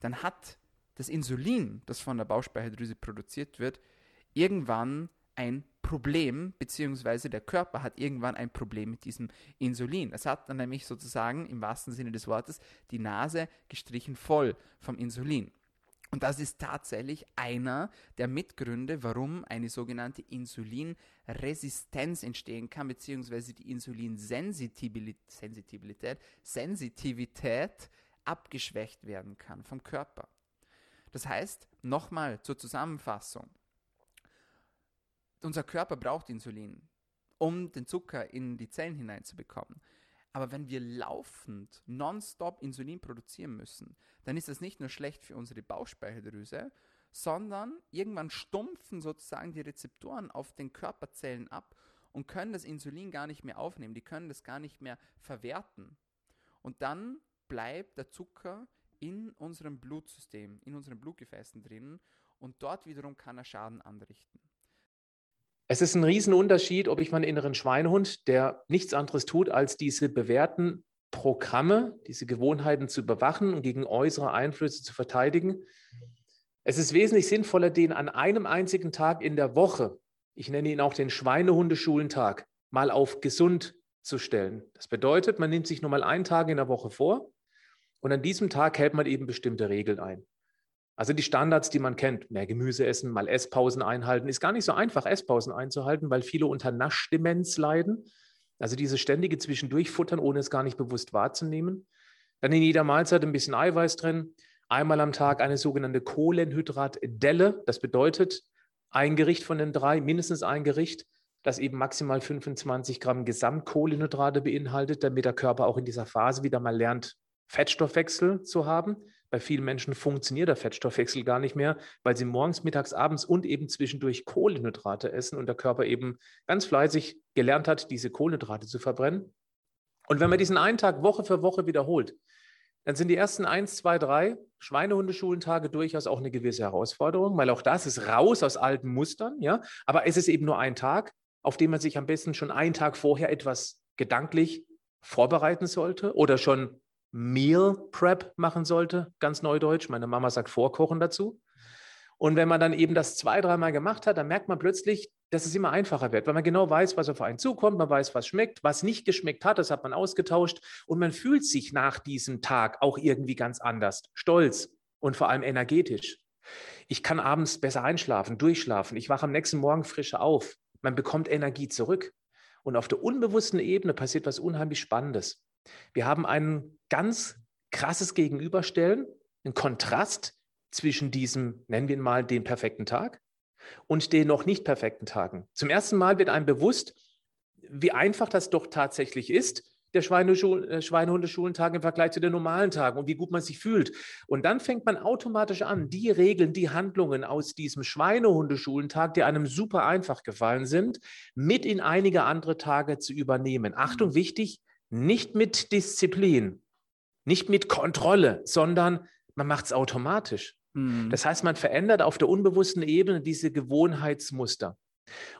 dann hat das Insulin, das von der Bauchspeicheldrüse produziert wird, irgendwann ein Problem, beziehungsweise der Körper hat irgendwann ein Problem mit diesem Insulin. Es hat dann nämlich sozusagen im wahrsten Sinne des Wortes die Nase gestrichen voll vom Insulin. Und das ist tatsächlich einer der Mitgründe, warum eine sogenannte Insulinresistenz entstehen kann, beziehungsweise die Insulinsensitivität Sensitivität abgeschwächt werden kann vom Körper. Das heißt, nochmal zur Zusammenfassung. Unser Körper braucht Insulin, um den Zucker in die Zellen hineinzubekommen. Aber wenn wir laufend nonstop Insulin produzieren müssen, dann ist das nicht nur schlecht für unsere Bauchspeicheldrüse, sondern irgendwann stumpfen sozusagen die Rezeptoren auf den Körperzellen ab und können das Insulin gar nicht mehr aufnehmen, die können das gar nicht mehr verwerten. Und dann bleibt der Zucker in unserem Blutsystem, in unseren Blutgefäßen drin und dort wiederum kann er Schaden anrichten. Es ist ein Riesenunterschied, ob ich meinen inneren Schweinehund, der nichts anderes tut, als diese bewährten Programme, diese Gewohnheiten zu überwachen und gegen äußere Einflüsse zu verteidigen. Es ist wesentlich sinnvoller, den an einem einzigen Tag in der Woche, ich nenne ihn auch den Schweinehundeschulentag, mal auf gesund zu stellen. Das bedeutet, man nimmt sich nur mal einen Tag in der Woche vor und an diesem Tag hält man eben bestimmte Regeln ein. Also die Standards, die man kennt, mehr Gemüse essen, mal Esspausen einhalten, ist gar nicht so einfach, Esspausen einzuhalten, weil viele unter Naschdemenz leiden. Also diese ständige Zwischendurchfuttern, ohne es gar nicht bewusst wahrzunehmen. Dann in jeder Mahlzeit ein bisschen Eiweiß drin. Einmal am Tag eine sogenannte Kohlenhydratdelle. Das bedeutet ein Gericht von den drei, mindestens ein Gericht, das eben maximal 25 Gramm Gesamtkohlenhydrate beinhaltet, damit der Körper auch in dieser Phase wieder mal lernt, Fettstoffwechsel zu haben. Bei vielen Menschen funktioniert der Fettstoffwechsel gar nicht mehr, weil sie morgens, mittags, abends und eben zwischendurch Kohlenhydrate essen und der Körper eben ganz fleißig gelernt hat, diese Kohlenhydrate zu verbrennen. Und wenn man diesen einen Tag Woche für Woche wiederholt, dann sind die ersten eins, zwei, drei Schweinehundeschulentage durchaus auch eine gewisse Herausforderung, weil auch das ist raus aus alten Mustern, ja. Aber es ist eben nur ein Tag, auf dem man sich am besten schon einen Tag vorher etwas gedanklich vorbereiten sollte oder schon Meal Prep machen sollte, ganz neudeutsch. Meine Mama sagt Vorkochen dazu. Und wenn man dann eben das zwei, dreimal gemacht hat, dann merkt man plötzlich, dass es immer einfacher wird, weil man genau weiß, was auf einen zukommt, man weiß, was schmeckt, was nicht geschmeckt hat, das hat man ausgetauscht und man fühlt sich nach diesem Tag auch irgendwie ganz anders, stolz und vor allem energetisch. Ich kann abends besser einschlafen, durchschlafen, ich wache am nächsten Morgen frischer auf, man bekommt Energie zurück. Und auf der unbewussten Ebene passiert was unheimlich Spannendes. Wir haben ein ganz krasses Gegenüberstellen, einen Kontrast zwischen diesem, nennen wir ihn mal, den perfekten Tag und den noch nicht perfekten Tagen. Zum ersten Mal wird einem bewusst, wie einfach das doch tatsächlich ist, der äh, Schweinehundeschulentag im Vergleich zu den normalen Tagen und wie gut man sich fühlt. Und dann fängt man automatisch an, die Regeln, die Handlungen aus diesem Schweinehundeschulentag, die einem super einfach gefallen sind, mit in einige andere Tage zu übernehmen. Achtung, wichtig, nicht mit Disziplin, nicht mit Kontrolle, sondern man macht es automatisch. Mhm. Das heißt, man verändert auf der unbewussten Ebene diese Gewohnheitsmuster.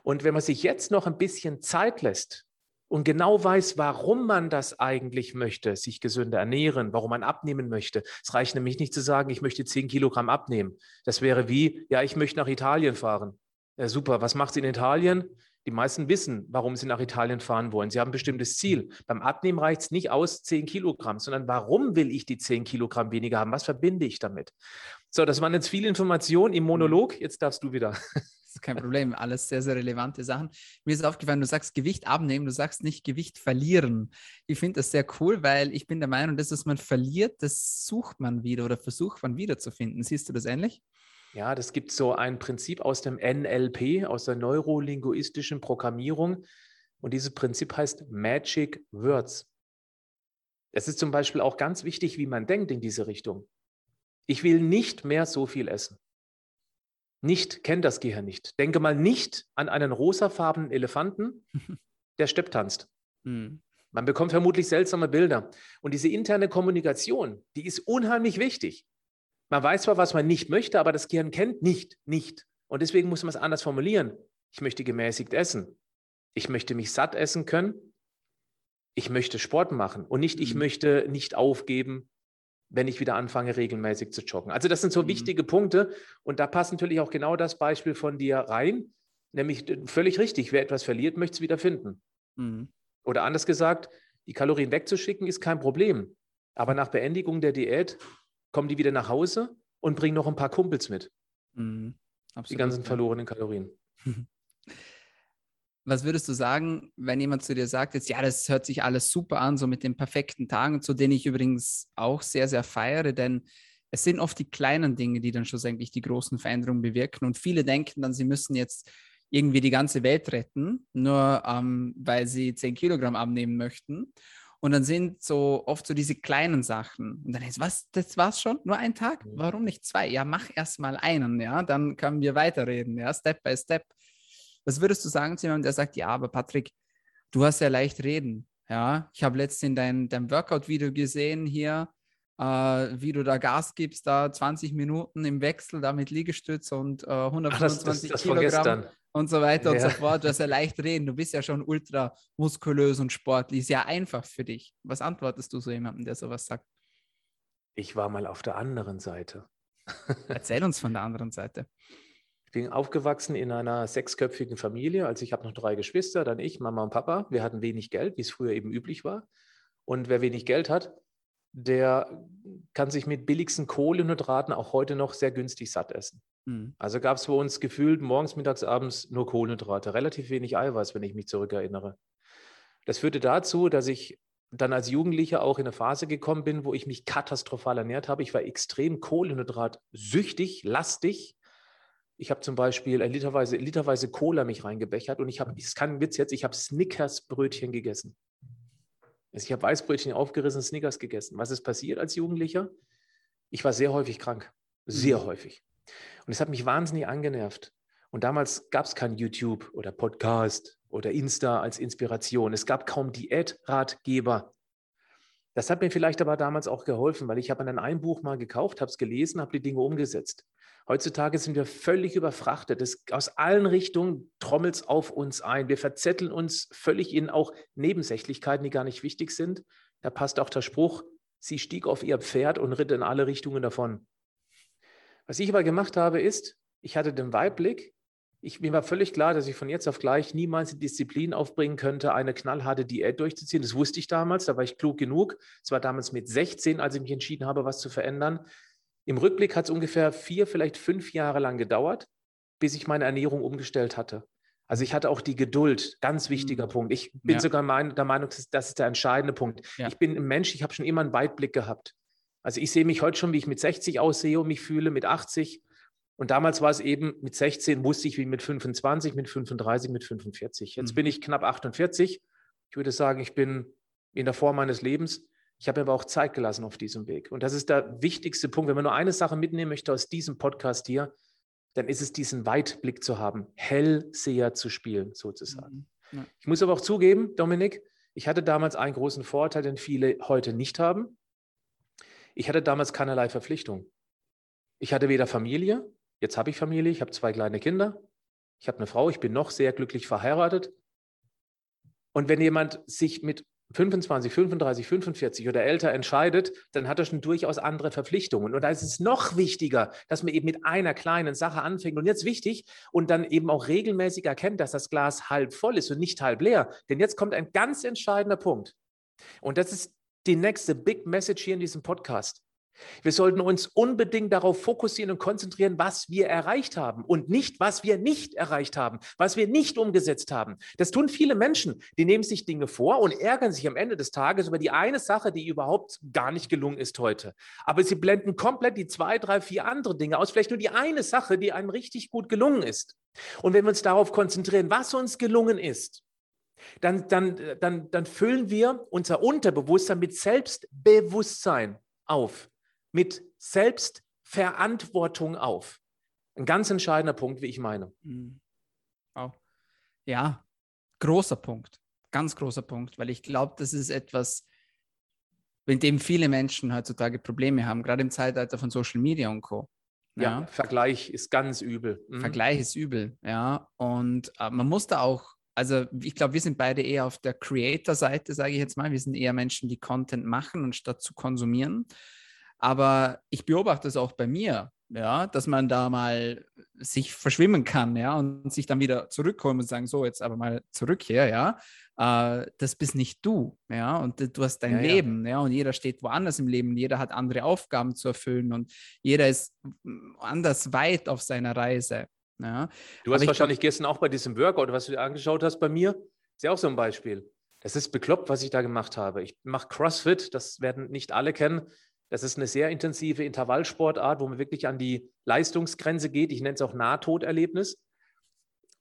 Und wenn man sich jetzt noch ein bisschen Zeit lässt und genau weiß, warum man das eigentlich möchte, sich gesünder ernähren, warum man abnehmen möchte. Es reicht nämlich nicht zu sagen, ich möchte 10 Kilogramm abnehmen. Das wäre wie, ja, ich möchte nach Italien fahren. Ja, super, was macht sie in Italien? Die meisten wissen, warum sie nach Italien fahren wollen. Sie haben ein bestimmtes Ziel. Beim Abnehmen reicht es nicht aus 10 Kilogramm, sondern warum will ich die 10 Kilogramm weniger haben? Was verbinde ich damit? So, das waren jetzt viele Informationen im Monolog. Jetzt darfst du wieder. Das ist kein Problem. Alles sehr, sehr relevante Sachen. Mir ist aufgefallen, du sagst Gewicht abnehmen, du sagst nicht Gewicht verlieren. Ich finde das sehr cool, weil ich bin der Meinung, dass was man verliert, das sucht man wieder oder versucht man wiederzufinden. Siehst du das ähnlich? Ja, das gibt so ein Prinzip aus dem NLP, aus der neurolinguistischen Programmierung. Und dieses Prinzip heißt Magic Words. Es ist zum Beispiel auch ganz wichtig, wie man denkt in diese Richtung. Ich will nicht mehr so viel essen. Nicht, kennt das Gehirn nicht. Denke mal nicht an einen rosafarbenen Elefanten, der Stepp tanzt. Hm. Man bekommt vermutlich seltsame Bilder. Und diese interne Kommunikation, die ist unheimlich wichtig. Man weiß zwar, was man nicht möchte, aber das Gehirn kennt nicht, nicht. Und deswegen muss man es anders formulieren. Ich möchte gemäßigt essen. Ich möchte mich satt essen können. Ich möchte Sport machen und nicht, ich mhm. möchte nicht aufgeben, wenn ich wieder anfange, regelmäßig zu joggen. Also das sind so Mhm. wichtige Punkte und da passt natürlich auch genau das Beispiel von dir rein, nämlich äh, völlig richtig, wer etwas verliert, möchte es wieder finden. Mhm. Oder anders gesagt, die Kalorien wegzuschicken ist kein Problem. Aber nach Beendigung der Diät kommen die wieder nach Hause und bringen noch ein paar Kumpels mit, Mhm. die Absolut, ganzen ja. verlorenen Kalorien. Was würdest du sagen, wenn jemand zu dir sagt, jetzt, ja, das hört sich alles super an, so mit den perfekten Tagen, zu denen ich übrigens auch sehr, sehr feiere, denn es sind oft die kleinen Dinge, die dann schlussendlich die großen Veränderungen bewirken. Und viele denken dann, sie müssen jetzt irgendwie die ganze Welt retten, nur ähm, weil sie 10 Kilogramm abnehmen möchten. Und dann sind so oft so diese kleinen Sachen. Und dann ist, was, das war's schon? Nur ein Tag? Mhm. Warum nicht zwei? Ja, mach erst mal einen, ja, dann können wir weiterreden, ja, Step by Step. Was würdest du sagen zu jemandem, der sagt, ja, aber Patrick, du hast ja leicht reden. Ja, ich habe letztens dein, dein Workout-Video gesehen hier, äh, wie du da Gas gibst, da 20 Minuten im Wechsel, da mit Liegestütz und äh, Ach, das, 125 das, das Kilogramm und so weiter und so Ja. fort. Du hast ja leicht reden, du bist ja schon ultra muskulös und sportlich. Ist ja einfach für dich. Was antwortest du so jemandem, der sowas sagt? Ich war mal auf der anderen Seite. Erzähl uns von der anderen Seite. Ich bin aufgewachsen in einer sechsköpfigen Familie. Also ich habe noch drei Geschwister, dann ich, Mama und Papa. Wir hatten wenig Geld, wie es früher eben üblich war. Und wer wenig Geld hat, der kann sich mit billigsten Kohlenhydraten auch heute noch sehr günstig satt essen. Hm. Also gab es bei uns gefühlt morgens, mittags, abends nur Kohlenhydrate, relativ wenig Eiweiß, wenn ich mich zurückerinnere. Das führte dazu, dass ich dann als Jugendlicher auch in eine Phase gekommen bin, wo ich mich katastrophal ernährt habe. Ich war extrem kohlenhydratsüchtig, lastig. Ich habe zum Beispiel äh, literweise, literweise Cola mich reingebechert und ich habe, es kein Witz jetzt, ich habe Snickers-Brötchen gegessen. Also ich habe Weißbrötchen aufgerissen, Snickers gegessen. Was ist passiert als Jugendlicher? Ich war sehr häufig krank. Sehr Mhm. häufig. Und es hat mich wahnsinnig angenervt. Und damals gab es kein YouTube oder Podcast oder Insta als Inspiration. Es gab kaum Diätratgeber. Das hat mir vielleicht aber damals auch geholfen, weil ich habe dann ein Buch mal gekauft, habe es gelesen, habe die Dinge umgesetzt. Heutzutage sind wir völlig überfrachtet. Es, aus allen Richtungen trommelt es auf uns ein. Wir verzetteln uns völlig in auch Nebensächlichkeiten, die gar nicht wichtig sind. Da passt auch der Spruch, sie stieg auf ihr Pferd und ritt in alle Richtungen davon. Was ich aber gemacht habe, ist, ich hatte den Weitblick. Ich, mir war völlig klar, dass ich von jetzt auf gleich niemals die Disziplin aufbringen könnte, eine knallharte Diät durchzuziehen. Das wusste ich damals, da war ich klug genug. Es war damals mit 16, als ich mich entschieden habe, was zu verändern. Im Rückblick hat es ungefähr vier, vielleicht fünf Jahre lang gedauert, bis ich meine Ernährung umgestellt hatte. Also ich hatte auch die Geduld, ganz wichtiger Mhm. Punkt. Ich bin Ja. sogar mein, der Meinung, das, das ist der entscheidende Punkt. Ja. Ich bin ein Mensch, ich habe schon immer einen Weitblick gehabt. Also ich sehe mich heute schon, wie ich mit 60 aussehe und mich fühle, mit 80. Und damals war es eben, mit 16 wusste ich, wie mit 25, mit 35, mit 45. Jetzt Mhm. bin ich knapp 48. Ich würde sagen, ich bin in der Form meines Lebens. Ich habe mir aber auch Zeit gelassen auf diesem Weg. Und das ist der wichtigste Punkt. Wenn man nur eine Sache mitnehmen möchte aus diesem Podcast hier, dann ist es diesen Weitblick zu haben, Hellseher zu spielen, sozusagen. Mhm. Ja. Ich muss aber auch zugeben, Dominik, ich hatte damals einen großen Vorteil, den viele heute nicht haben. Ich hatte damals keinerlei Verpflichtung. Ich hatte weder Familie, jetzt habe ich Familie, ich habe zwei kleine Kinder, ich habe eine Frau, ich bin noch sehr glücklich verheiratet. Und wenn jemand sich mit 25, 35, 45 oder älter entscheidet, dann hat er schon durchaus andere Verpflichtungen. Und da ist es noch wichtiger, dass man eben mit einer kleinen Sache anfängt. Und jetzt wichtig und dann eben auch regelmäßig erkennt, dass das Glas halb voll ist und nicht halb leer. Denn jetzt kommt ein ganz entscheidender Punkt. Und das ist die nächste Big Message hier in diesem Podcast. Wir sollten uns unbedingt darauf fokussieren und konzentrieren, was wir erreicht haben und nicht, was wir nicht erreicht haben, was wir nicht umgesetzt haben. Das tun viele Menschen. Die nehmen sich Dinge vor und ärgern sich am Ende des Tages über die eine Sache, die überhaupt gar nicht gelungen ist heute. Aber sie blenden komplett die zwei, drei, vier andere Dinge aus. Vielleicht nur die eine Sache, die einem richtig gut gelungen ist. Und wenn wir uns darauf konzentrieren, was uns gelungen ist, dann, dann, dann, dann füllen wir unser Unterbewusstsein mit Selbstbewusstsein auf mit Selbstverantwortung auf. Ein ganz entscheidender Punkt, wie ich meine. Mhm. Ja, großer Punkt. Ganz großer Punkt, weil ich glaube, das ist etwas, mit dem viele Menschen heutzutage Probleme haben, gerade im Zeitalter von Social Media und Co. Ja, Vergleich ist ganz übel. Mhm. Vergleich ist übel, ja. Und äh, man muss da auch, also ich glaube, wir sind beide eher auf der Creator-Seite, sage ich jetzt mal. Wir sind eher Menschen, die Content machen, anstatt zu konsumieren. Aber ich beobachte es auch bei mir, ja, dass man da mal sich verschwimmen kann, ja, und sich dann wieder zurückkommen und sagen, so, jetzt aber mal zurück hier, ja, äh, das bist nicht du, ja, und du hast dein ja, Leben, ja. ja, und jeder steht woanders im Leben, jeder hat andere Aufgaben zu erfüllen und jeder ist anders weit auf seiner Reise. Ja. Du hast aber wahrscheinlich gestern auch bei diesem Workout, was du dir angeschaut hast bei mir, ist ja auch so ein Beispiel. Das ist bekloppt, was ich da gemacht habe. Ich mache CrossFit, das werden nicht alle kennen. Das ist eine sehr intensive Intervallsportart, wo man wirklich an die Leistungsgrenze geht. Ich nenne es auch Nahtoderlebnis.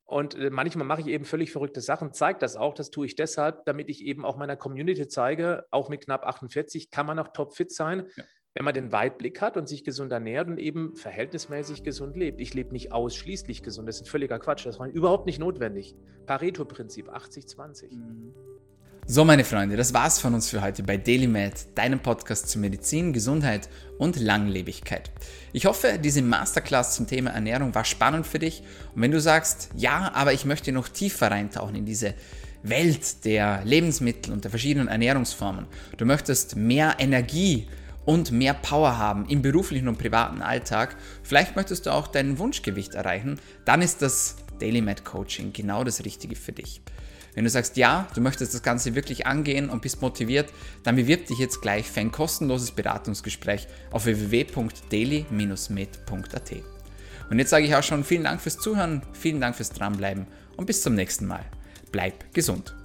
Und äh, manchmal mache ich eben völlig verrückte Sachen, zeige das auch. Das tue ich deshalb, damit ich eben auch meiner Community zeige, auch mit knapp 48 kann man auch topfit sein, ja. wenn man den Weitblick hat und sich gesund ernährt und eben verhältnismäßig gesund lebt. Ich lebe nicht ausschließlich gesund, das ist ein völliger Quatsch. Das war überhaupt nicht notwendig. Pareto-Prinzip 80-20. Mhm. So, meine Freunde, das war's von uns für heute bei DailyMed, deinem Podcast zu Medizin, Gesundheit und Langlebigkeit. Ich hoffe, diese Masterclass zum Thema Ernährung war spannend für dich. Und wenn du sagst, ja, aber ich möchte noch tiefer reintauchen in diese Welt der Lebensmittel und der verschiedenen Ernährungsformen, du möchtest mehr Energie und mehr Power haben im beruflichen und privaten Alltag, vielleicht möchtest du auch dein Wunschgewicht erreichen, dann ist das DailyMed Coaching genau das Richtige für dich. Wenn du sagst, ja, du möchtest das Ganze wirklich angehen und bist motiviert, dann bewirb dich jetzt gleich für ein kostenloses Beratungsgespräch auf www.daily-med.at. Und jetzt sage ich auch schon vielen Dank fürs Zuhören, vielen Dank fürs Dranbleiben und bis zum nächsten Mal. Bleib gesund.